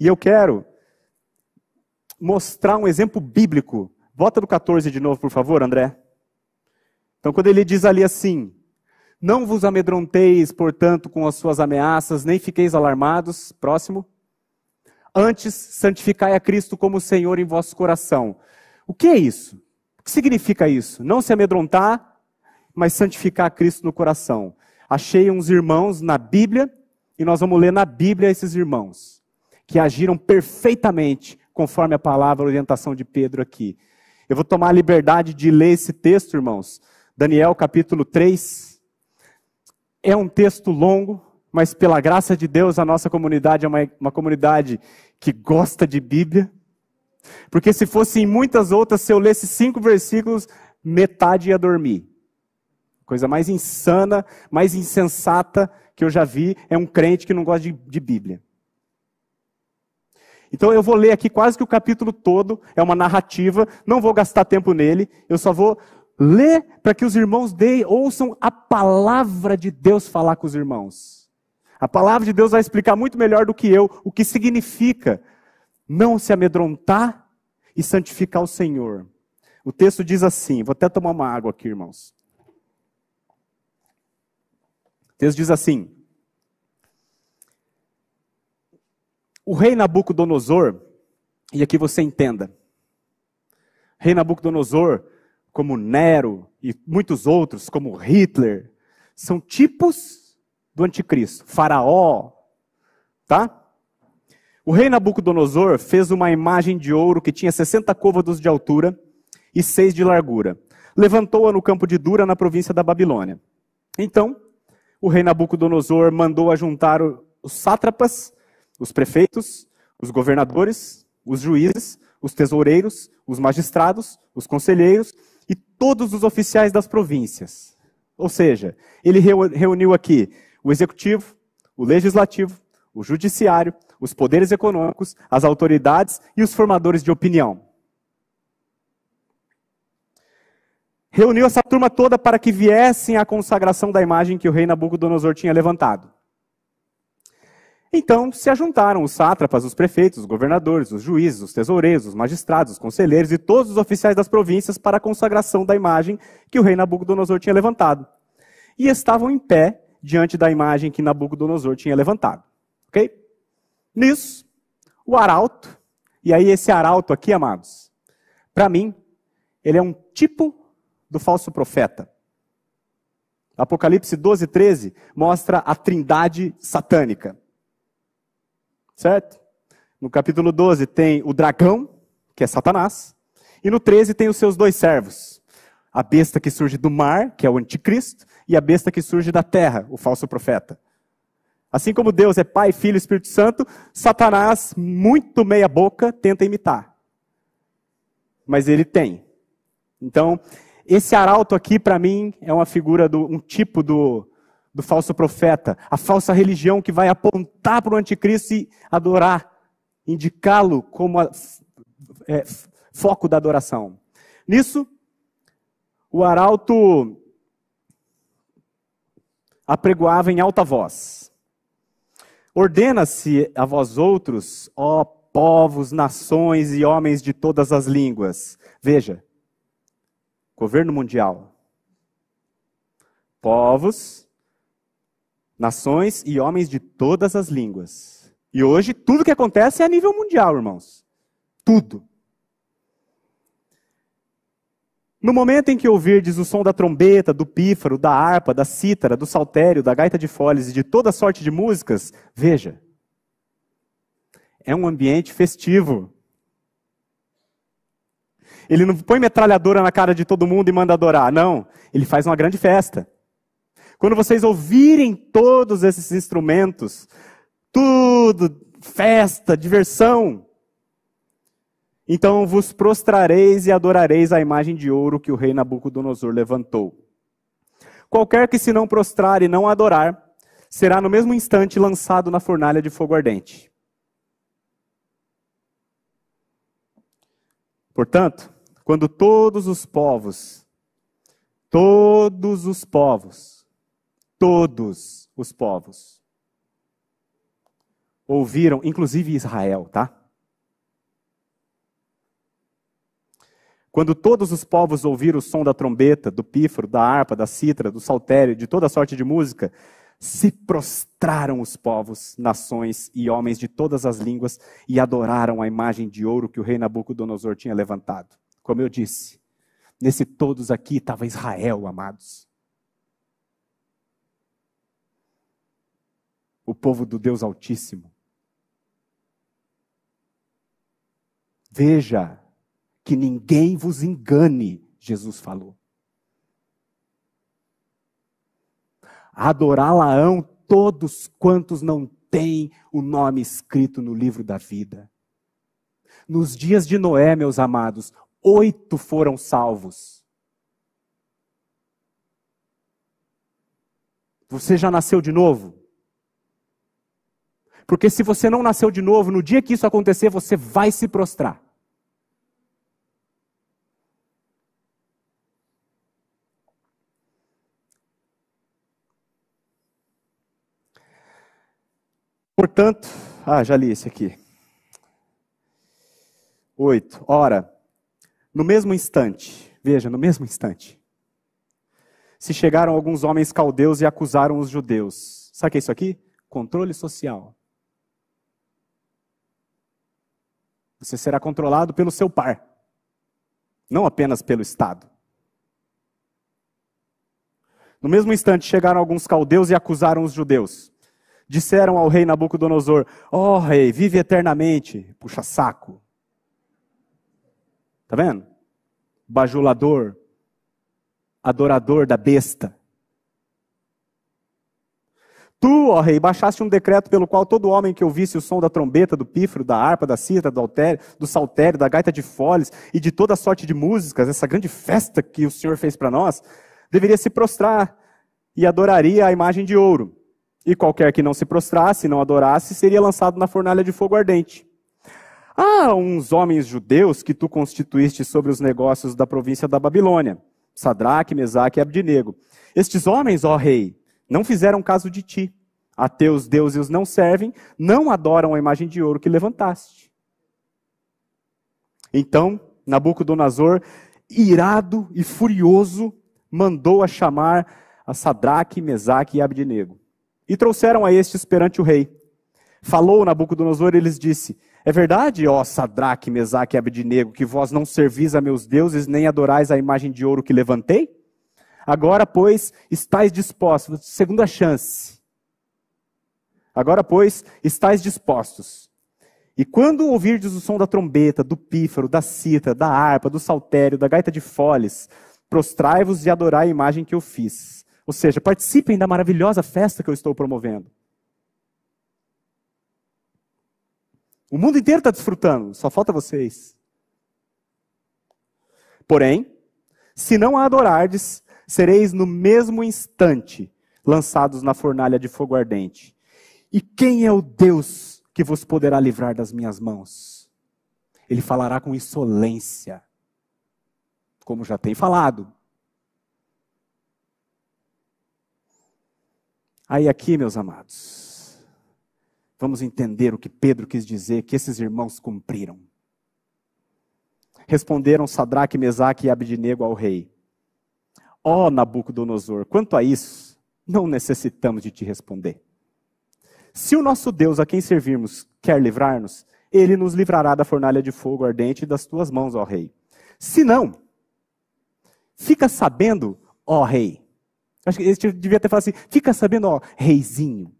E eu quero mostrar um exemplo bíblico. Volta do 14 de novo, por favor, André. Então, quando ele diz ali assim: Não vos amedronteis, portanto, com as suas ameaças, nem fiqueis alarmados. Próximo. Antes, santificai a Cristo como Senhor em vosso coração. O que é isso? O que significa isso? Não se amedrontar, mas santificar a Cristo no coração. Achei uns irmãos na Bíblia, e nós vamos ler na Bíblia esses irmãos. que agiram perfeitamente conforme a palavra a orientação de Pedro aqui. Eu vou tomar a liberdade de ler esse texto, irmãos. Daniel capítulo 3. É um texto longo, mas pela graça de Deus, a nossa comunidade é uma, uma comunidade que gosta de Bíblia. Porque se fosse em muitas outras, se eu lesse cinco versículos, metade ia dormir. Coisa mais insana, mais insensata que eu já vi é um crente que não gosta de, de Bíblia. Então eu vou ler aqui quase que o capítulo todo, é uma narrativa, não vou gastar tempo nele, eu só vou ler para que os irmãos de, ouçam a palavra de Deus falar com os irmãos. A palavra de Deus vai explicar muito melhor do que eu o que significa não se amedrontar e santificar o Senhor. O texto diz assim, vou até tomar uma água aqui, irmãos. O texto diz assim: O rei Nabucodonosor, e aqui você entenda, rei Nabucodonosor, como Nero e muitos outros, como Hitler, são tipos do anticristo. Faraó, tá? O rei Nabucodonosor fez uma imagem de ouro que tinha 60 côvados de altura e 6 de largura. Levantou-a no campo de Dura, na província da Babilônia. Então, o rei Nabucodonosor mandou ajuntar os sátrapas, os prefeitos, os governadores, os juízes, os tesoureiros, os magistrados, os conselheiros e todos os oficiais das províncias. Ou seja, ele reuniu aqui o executivo, o legislativo, o judiciário, os poderes econômicos, as autoridades e os formadores de opinião. Reuniu essa turma toda para que viessem à consagração da imagem que o rei Nabucodonosor tinha levantado. Então se ajuntaram os sátrapas, os prefeitos, os governadores, os juízes, os tesoureiros, os magistrados, os conselheiros e todos os oficiais das províncias para a consagração da imagem que o rei Nabucodonosor tinha levantado. E estavam em pé diante da imagem que Nabucodonosor tinha levantado. Ok? Nisso, o arauto, e aí esse arauto aqui, amados, para mim, ele é um tipo do falso profeta. Apocalipse 12, 13 mostra a trindade satânica. Certo? No capítulo 12 tem o dragão, que é Satanás, e no 13 tem os seus dois servos. A besta que surge do mar, que é o anticristo, e a besta que surge da terra, o falso profeta. Assim como Deus é Pai, Filho e Espírito Santo, Satanás, muito meia boca, tenta imitar. Mas ele tem. Então, esse arauto aqui, para mim, é uma figura, do, um tipo do, do falso profeta. A falsa religião que vai apontar para o anticristo e adorar, indicá-lo como a, é, foco da adoração. Nisso, o arauto apregoava em alta voz. Ordena-se a vós outros, ó povos, nações e homens de todas as línguas. Veja, governo mundial. Povos, nações e homens de todas as línguas. E hoje tudo que acontece é a nível mundial, irmãos. Tudo. No momento em que ouvirdes o som da trombeta, do pífaro, da harpa, da cítara, do saltério, da gaita de foles e de toda sorte de músicas, veja, é um ambiente festivo. Ele não põe metralhadora na cara de todo mundo e manda adorar, não. Ele faz uma grande festa. Quando vocês ouvirem todos esses instrumentos, tudo, festa, diversão, então vos prostrareis e adorareis a imagem de ouro que o rei Nabucodonosor levantou. Qualquer que se não prostrar e não adorar, será no mesmo instante lançado na fornalha de fogo ardente. Portanto, quando todos os povos, todos os povos, todos os povos, ouviram, inclusive Israel, tá? Quando todos os povos ouviram o som da trombeta, do pífaro, da harpa, da cítara, do saltério, de toda sorte de música, se prostraram os povos, nações e homens de todas as línguas e adoraram a imagem de ouro que o rei Nabucodonosor tinha levantado. Como eu disse, nesse todos aqui estava Israel, amados. O povo do Deus Altíssimo. Veja que ninguém vos engane, Jesus falou. Adorá-la-ão todos quantos não têm o nome escrito no livro da vida. Nos dias de Noé, meus amados, oito foram salvos. Você já nasceu de novo? Porque se você não nasceu de novo, no dia que isso acontecer, você vai se prostrar. Portanto, ah, já li esse aqui. Oito. Ora, no mesmo instante, veja, no mesmo instante, se chegaram alguns homens caldeus e acusaram os judeus. Sabe o que é isso aqui? Controle social. Você será controlado pelo seu par, não apenas pelo Estado. No mesmo instante, chegaram alguns caldeus e acusaram os judeus. Disseram ao rei Nabucodonosor: Ó oh, rei, vive eternamente. Puxa saco. Tá vendo? Bajulador, adorador da besta. Tu, ó rei, baixaste um decreto pelo qual todo homem que ouvisse o som da trombeta, do pífaro, da harpa, da cita, do, do saltério, da gaita de foles e de toda sorte de músicas, essa grande festa que o Senhor fez para nós, deveria se prostrar e adoraria a imagem de ouro. E qualquer que não se prostrasse, não adorasse, seria lançado na fornalha de fogo ardente. Há uns homens judeus que tu constituíste sobre os negócios da província da Babilônia, Sadraque, Mesaque e Abdinego. Estes homens, ó rei, não fizeram caso de ti. A teus deuses não servem, não adoram a imagem de ouro que levantaste. Então, Nabucodonosor, irado e furioso, mandou a chamar a Sadraque, Mesaque e Abdinego. E trouxeram a estes perante o rei. Falou Nabucodonosor e lhes disse: É verdade, ó Sadraque, Mesaque e Abdinego, que vós não servis a meus deuses, nem adorais a imagem de ouro que levantei? Agora, pois, estáis dispostos, segunda chance. Agora, pois, estáis dispostos. E quando ouvirdes o som da trombeta, do pífaro, da cita, da harpa, do saltério, da gaita de foles, prostrai-vos e adorai a imagem que eu fiz. Ou seja, participem da maravilhosa festa que eu estou promovendo. O mundo inteiro está desfrutando, só falta vocês. Porém, se não a adorardes, sereis no mesmo instante lançados na fornalha de fogo ardente. E quem é o Deus que vos poderá livrar das minhas mãos? Ele falará com insolência, como já tem falado. Aí aqui, meus amados, vamos entender o que Pedro quis dizer que esses irmãos cumpriram. Responderam Sadraque, Mesaque e Abdinego ao rei: Ó oh, Nabucodonosor, quanto a isso, não necessitamos de te responder. Se o nosso Deus a quem servirmos quer livrar-nos, ele nos livrará da fornalha de fogo ardente das tuas mãos, ó rei. Se não, fica sabendo, ó rei. Acho que ele devia ter falado assim: fica sabendo, ó reizinho,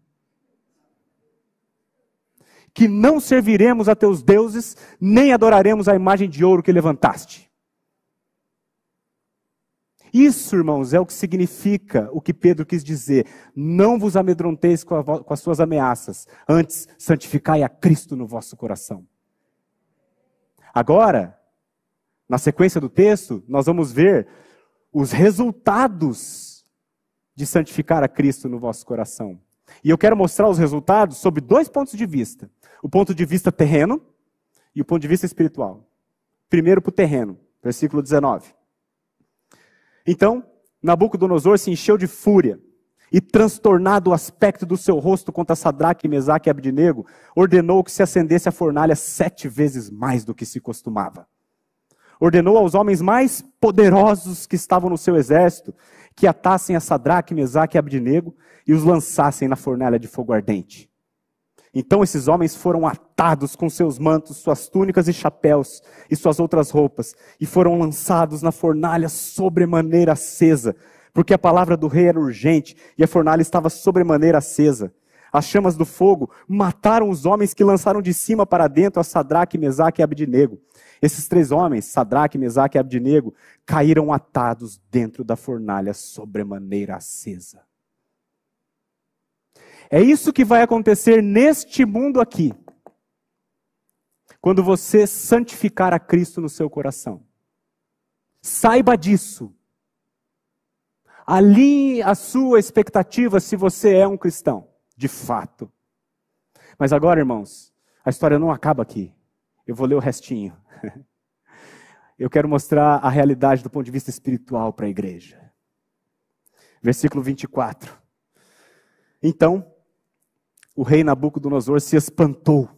que não serviremos a teus deuses, nem adoraremos a imagem de ouro que levantaste. Isso, irmãos, é o que significa o que Pedro quis dizer. Não vos amedronteis com, a, com as suas ameaças, antes santificai a Cristo no vosso coração. Agora, na sequência do texto, nós vamos ver os resultados de santificar a Cristo no vosso coração. E eu quero mostrar os resultados sob dois pontos de vista: o ponto de vista terreno e o ponto de vista espiritual. Primeiro para o terreno, versículo 19. Então, Nabucodonosor se encheu de fúria e, transtornado o aspecto do seu rosto contra Sadraque, Mesaque e Abdinego, ordenou que se acendesse a fornalha sete vezes mais do que se costumava. Ordenou aos homens mais poderosos que estavam no seu exército que atassem a Sadraque, Mesaque e Abdinego e os lançassem na fornalha de fogo ardente. Então esses homens foram atados com seus mantos, suas túnicas e chapéus e suas outras roupas, e foram lançados na fornalha sobremaneira acesa, porque a palavra do rei era urgente e a fornalha estava sobremaneira acesa. As chamas do fogo mataram os homens que lançaram de cima para dentro a Sadraque, Mesaque e Abdinego. Esses três homens, Sadraque, Mesaque e Abdinego, caíram atados dentro da fornalha sobremaneira acesa. É isso que vai acontecer neste mundo aqui. Quando você santificar a Cristo no seu coração. Saiba disso. Alinhe a sua expectativa se você é um cristão, de fato. Mas agora, irmãos, a história não acaba aqui. Eu vou ler o restinho. Eu quero mostrar a realidade do ponto de vista espiritual para a igreja. Versículo 24. Então, o rei Nabucodonosor se espantou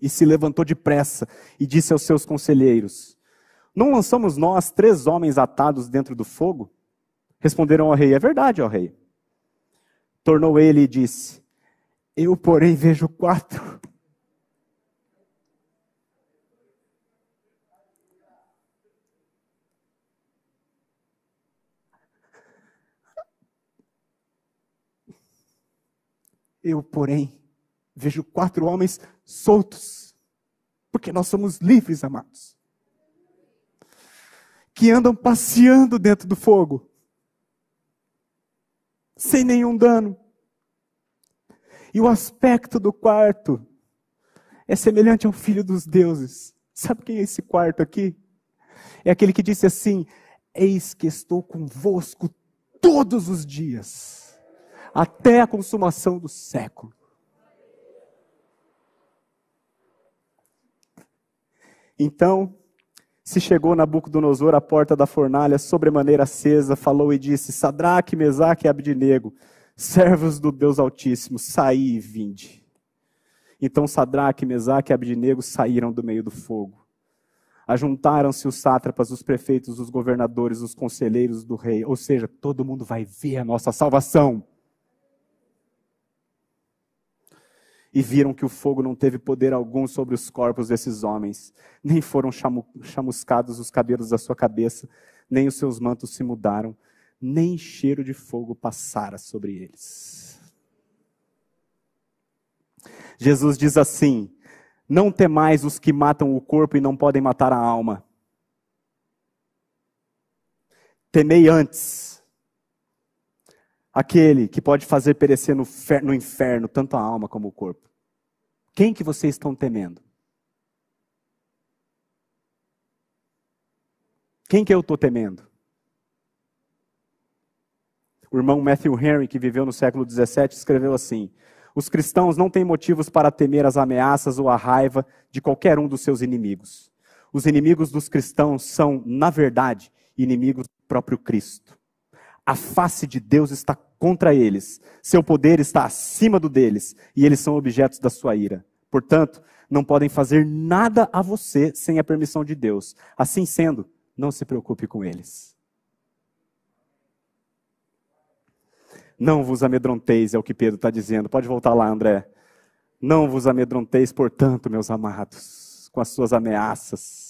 e se levantou depressa e disse aos seus conselheiros: Não lançamos nós três homens atados dentro do fogo? Responderam ao rei: É verdade, ó rei. Tornou ele e disse: Eu, porém, vejo quatro. Eu, porém, vejo quatro homens soltos, porque nós somos livres, amados, que andam passeando dentro do fogo, sem nenhum dano. E o aspecto do quarto é semelhante ao filho dos deuses. Sabe quem é esse quarto aqui? É aquele que disse assim: Eis que estou convosco todos os dias até a consumação do século. Então, se chegou Nabucodonosor à porta da fornalha, sobremaneira acesa, falou e disse: Sadraque, Mesaque e Abdinego, servos do Deus Altíssimo, saí e vinde. Então Sadraque, Mesaque e Abdinego saíram do meio do fogo. Ajuntaram-se os sátrapas, os prefeitos, os governadores, os conselheiros do rei, ou seja, todo mundo vai ver a nossa salvação. E viram que o fogo não teve poder algum sobre os corpos desses homens, nem foram chamuscados os cabelos da sua cabeça, nem os seus mantos se mudaram, nem cheiro de fogo passara sobre eles. Jesus diz assim: Não temais os que matam o corpo e não podem matar a alma. Temei antes aquele que pode fazer perecer no, inferno tanto a alma como o corpo. Quem que vocês estão temendo? Quem que eu estou temendo? O irmão Matthew Henry, que viveu no século XVII, escreveu assim: Os cristãos não têm motivos para temer as ameaças ou a raiva de qualquer um dos seus inimigos. Os inimigos dos cristãos são, na verdade, inimigos do próprio Cristo. A face de Deus está contra eles. Seu poder está acima do deles e eles são objetos da sua ira. Portanto, não podem fazer nada a você sem a permissão de Deus. Assim sendo, não se preocupe com eles. Não vos amedronteis, é o que Pedro está dizendo. Pode voltar lá, André. Não vos amedronteis, portanto, meus amados, com as suas ameaças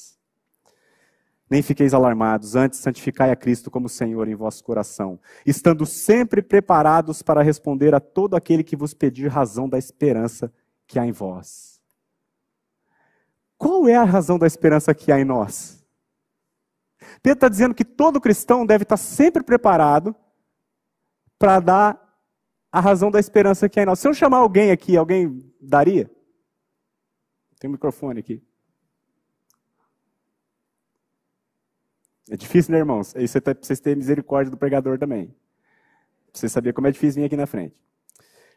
nem fiqueis alarmados, antes santificai a Cristo como Senhor em vosso coração, estando sempre preparados para responder a todo aquele que vos pedir razão da esperança que há em vós. Qual é a razão da esperança que há em nós? Pedro está dizendo que todo cristão deve estar sempre preparado para dar a razão da esperança que há em nós. Se eu chamar alguém aqui, alguém daria? Tem um microfone aqui. É difícil, né, irmãos? Isso é para vocês terem misericórdia do pregador também. Pra vocês como é difícil vir aqui na frente.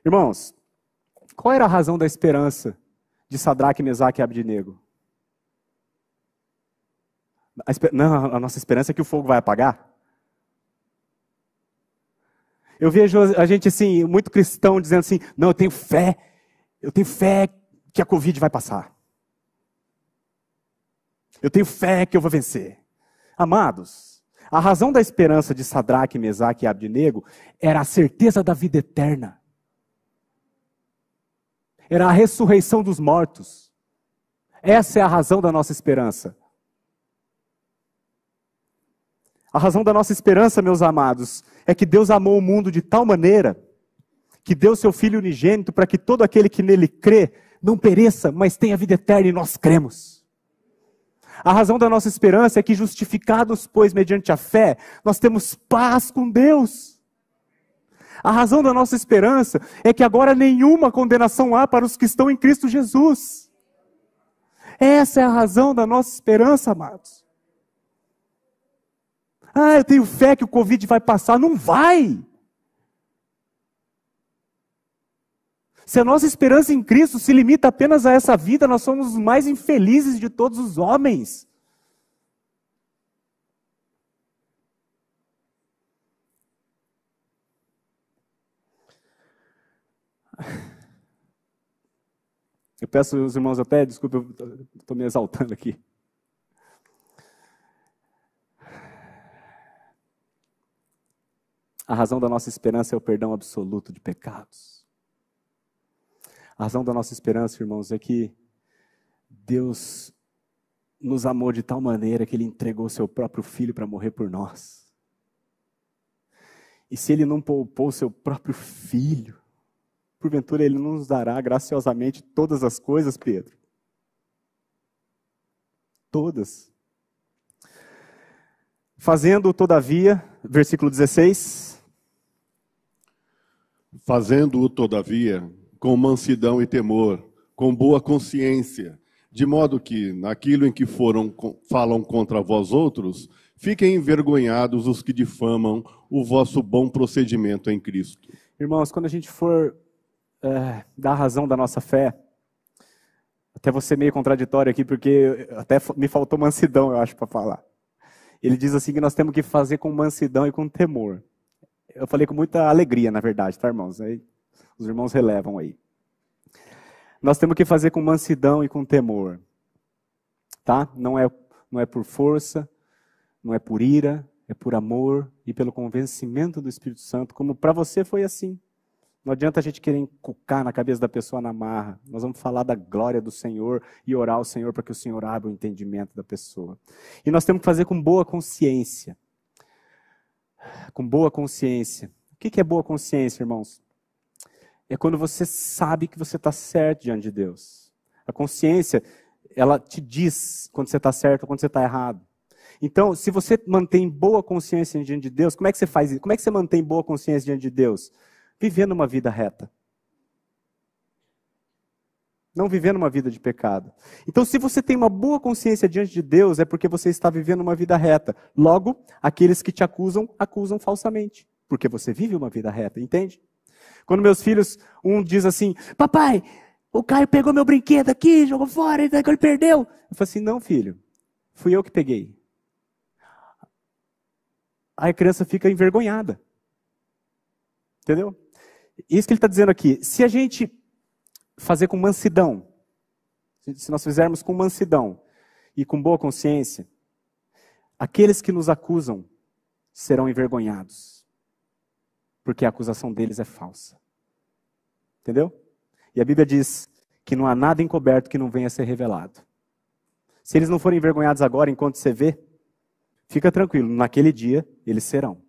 Irmãos, qual era a razão da esperança de Sadraque, Mesaque e Abdinego? A Não, a nossa esperança é que o fogo vai apagar. Eu vejo a gente assim, muito cristão, dizendo assim: não, eu tenho fé, eu tenho fé que a Covid vai passar. Eu tenho fé que eu vou vencer. Amados, a razão da esperança de Sadraque, Mesaque e Abdinego era a certeza da vida eterna. Era a ressurreição dos mortos. Essa é a razão da nossa esperança. A razão da nossa esperança, meus amados, é que Deus amou o mundo de tal maneira que deu seu Filho unigênito para que todo aquele que nele crê não pereça, mas tenha vida eterna, e nós cremos. A razão da nossa esperança é que, justificados, pois, mediante a fé, nós temos paz com Deus. A razão da nossa esperança é que agora nenhuma condenação há para os que estão em Cristo Jesus. Essa é a razão da nossa esperança, amados. Ah, eu tenho fé que o Covid vai passar. Não vai! Se a nossa esperança em Cristo se limita apenas a essa vida, nós somos os mais infelizes de todos os homens. Eu peço aos irmãos até, desculpa, eu estou me exaltando aqui. A razão da nossa esperança é o perdão absoluto de pecados. A razão da nossa esperança, irmãos, é que Deus nos amou de tal maneira que Ele entregou seu próprio filho para morrer por nós. E se Ele não poupou seu próprio filho, porventura Ele não nos dará graciosamente todas as coisas, Pedro? Todas. Fazendo, todavia, versículo 16. Fazendo-o, todavia, com mansidão e temor, com boa consciência, de modo que, naquilo em que foram falam contra vós outros, fiquem envergonhados os que difamam o vosso bom procedimento em Cristo. Irmãos, quando a gente for é, dar razão da nossa fé, até você meio contraditório aqui, porque até me faltou mansidão, eu acho, para falar. Ele diz assim que nós temos que fazer com mansidão e com temor. Eu falei com muita alegria, na verdade, tá, irmãos? Os irmãos relevam aí. Nós temos que fazer com mansidão e com temor. Tá? Não é, não é por força, não é por ira, é por amor e pelo convencimento do Espírito Santo, como para você foi assim. Não adianta a gente querer encucar na cabeça da pessoa na marra. Nós vamos falar da glória do Senhor e orar ao Senhor para que o Senhor abra o entendimento da pessoa. E nós temos que fazer com boa consciência. Com boa consciência. O que é boa consciência, irmãos? É quando você sabe que você está certo diante de Deus. A consciência, ela te diz quando você está certo ou quando você está errado. Então, se você mantém boa consciência diante de Deus, como é que você faz isso? Como é que você mantém boa consciência diante de Deus? Vivendo uma vida reta. Não vivendo uma vida de pecado. Então, se você tem uma boa consciência diante de Deus, é porque você está vivendo uma vida reta. Logo, aqueles que te acusam, acusam falsamente. Porque você vive uma vida reta, entende? Quando meus filhos, um diz assim, papai, o Caio pegou meu brinquedo aqui, jogou fora, ele perdeu. Eu falei assim, não filho, fui eu que peguei. Aí a criança fica envergonhada. Entendeu? Isso que ele está dizendo aqui. Se a gente fazer com mansidão, se nós fizermos com mansidão e com boa consciência, aqueles que nos acusam serão envergonhados porque a acusação deles é falsa. Entendeu? E a Bíblia diz que não há nada encoberto que não venha a ser revelado. Se eles não forem envergonhados agora, enquanto você vê, fica tranquilo, naquele dia eles serão.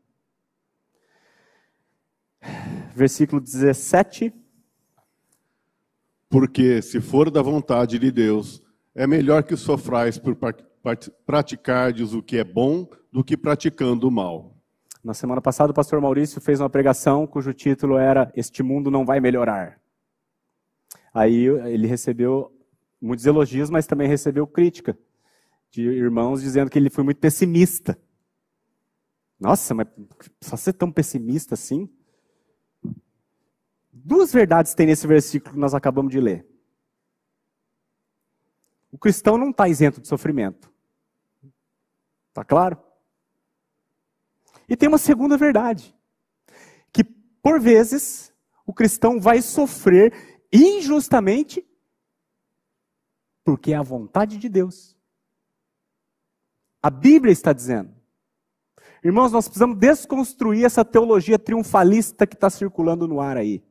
Versículo 17. Porque, se for da vontade de Deus, é melhor que sofrais por praticardes o que é bom do que praticando o mal. Na semana passada, o pastor Maurício fez uma pregação cujo título era Este Mundo Não Vai Melhorar. Aí ele recebeu muitos elogios, mas também recebeu crítica de irmãos dizendo que ele foi muito pessimista. Nossa, mas só ser tão pessimista assim? Duas verdades tem nesse versículo que nós acabamos de ler. O cristão não está isento de sofrimento. Está claro? E tem uma segunda verdade: que por vezes o cristão vai sofrer injustamente porque é a vontade de Deus. A Bíblia está dizendo. Irmãos, nós precisamos desconstruir essa teologia triunfalista que está circulando no ar aí.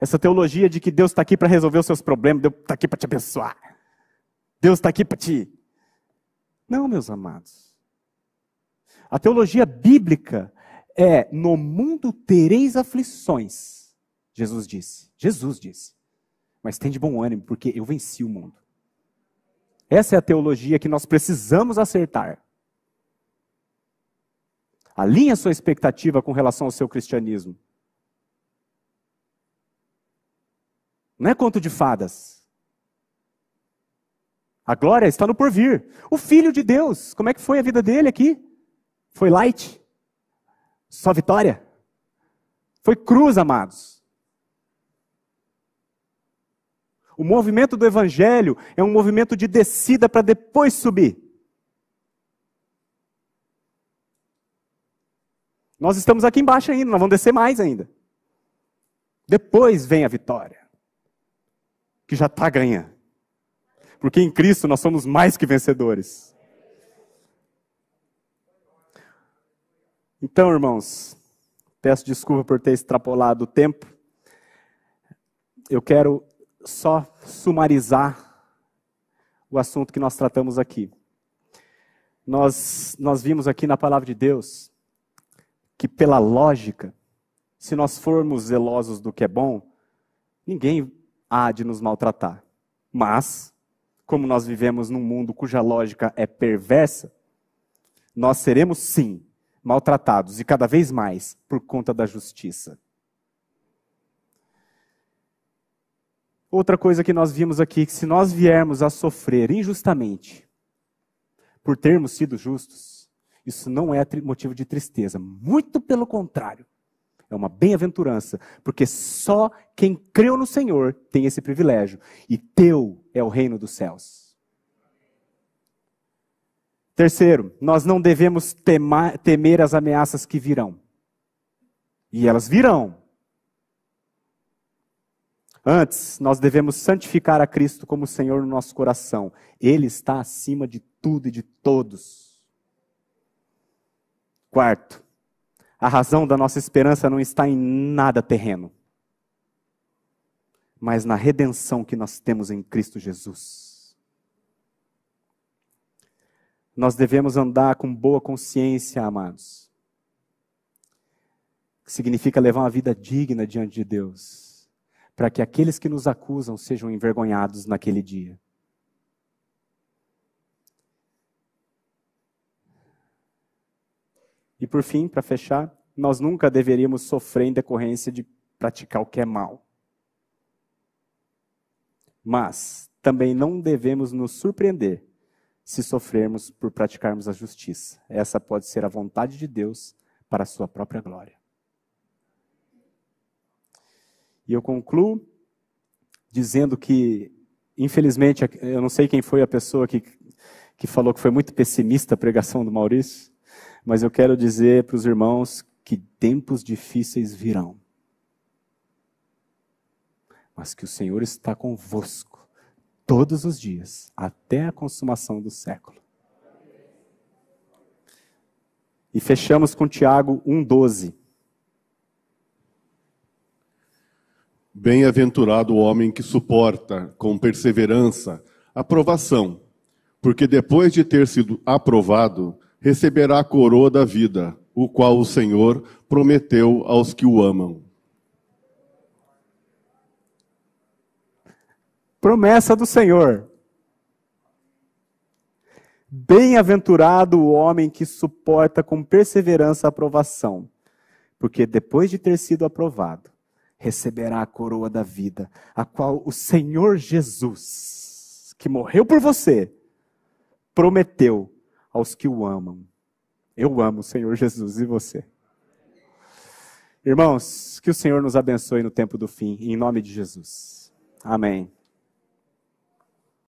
Essa teologia de que Deus está aqui para resolver os seus problemas, Deus está aqui para te abençoar. Deus está aqui para te. Não, meus amados. A teologia bíblica, é: no mundo tereis aflições. Jesus disse. Jesus disse. Mas tem de bom ânimo, porque eu venci o mundo. Essa é a teologia que nós precisamos acertar. Alinhe a sua expectativa com relação ao seu cristianismo. Não é conto de fadas. A glória está no porvir. O Filho de Deus, como é que foi a vida dele aqui? Foi light? Só vitória? Foi cruz, amados. O movimento do Evangelho é um movimento de descida para depois subir. Nós estamos aqui embaixo ainda, nós vamos descer mais ainda. Depois vem a vitória, que já está ganhando. Porque em Cristo nós somos mais que vencedores. Então, irmãos, peço desculpa por ter extrapolado o tempo. Eu quero só sumarizar o assunto que nós tratamos aqui. Nós, nós vimos aqui na palavra de Deus que, pela lógica, se nós formos zelosos do que é bom, ninguém há de nos maltratar. Mas, como nós vivemos num mundo cuja lógica é perversa, nós seremos sim maltratados e cada vez mais por conta da justiça. Outra coisa que nós vimos aqui, que se nós viermos a sofrer injustamente por termos sido justos, isso não é motivo de tristeza, muito pelo contrário. É uma bem-aventurança, porque só quem creu no Senhor tem esse privilégio, e teu é o reino dos céus. Terceiro, nós não devemos temar, temer as ameaças que virão. E elas virão. Antes, nós devemos santificar a Cristo como Senhor no nosso coração. Ele está acima de tudo e de todos. Quarto, a razão da nossa esperança não está em nada terreno, mas na redenção que nós temos em Cristo Jesus. Nós devemos andar com boa consciência, amados. Que significa levar uma vida digna diante de Deus, para que aqueles que nos acusam sejam envergonhados naquele dia. E por fim, para fechar, nós nunca deveríamos sofrer em decorrência de praticar o que é mal. Mas também não devemos nos surpreender se sofrermos por praticarmos a justiça. Essa pode ser a vontade de Deus para a sua própria glória. E eu concluo dizendo que, infelizmente, eu não sei quem foi a pessoa que, que falou que foi muito pessimista a pregação do Maurício, mas eu quero dizer para os irmãos que tempos difíceis virão. Mas que o Senhor está convosco todos os dias, até a consumação do século. E fechamos com Tiago 1,12. Bem-aventurado o homem que suporta com perseverança a provação, porque depois de ter sido aprovado, receberá a coroa da vida, o qual o Senhor prometeu aos que o amam. Promessa do Senhor. Bem-aventurado o homem que suporta com perseverança a aprovação, porque depois de ter sido aprovado, receberá a coroa da vida, a qual o Senhor Jesus, que morreu por você, prometeu aos que o amam. Eu amo o Senhor Jesus e você. Irmãos, que o Senhor nos abençoe no tempo do fim, em nome de Jesus. Amém.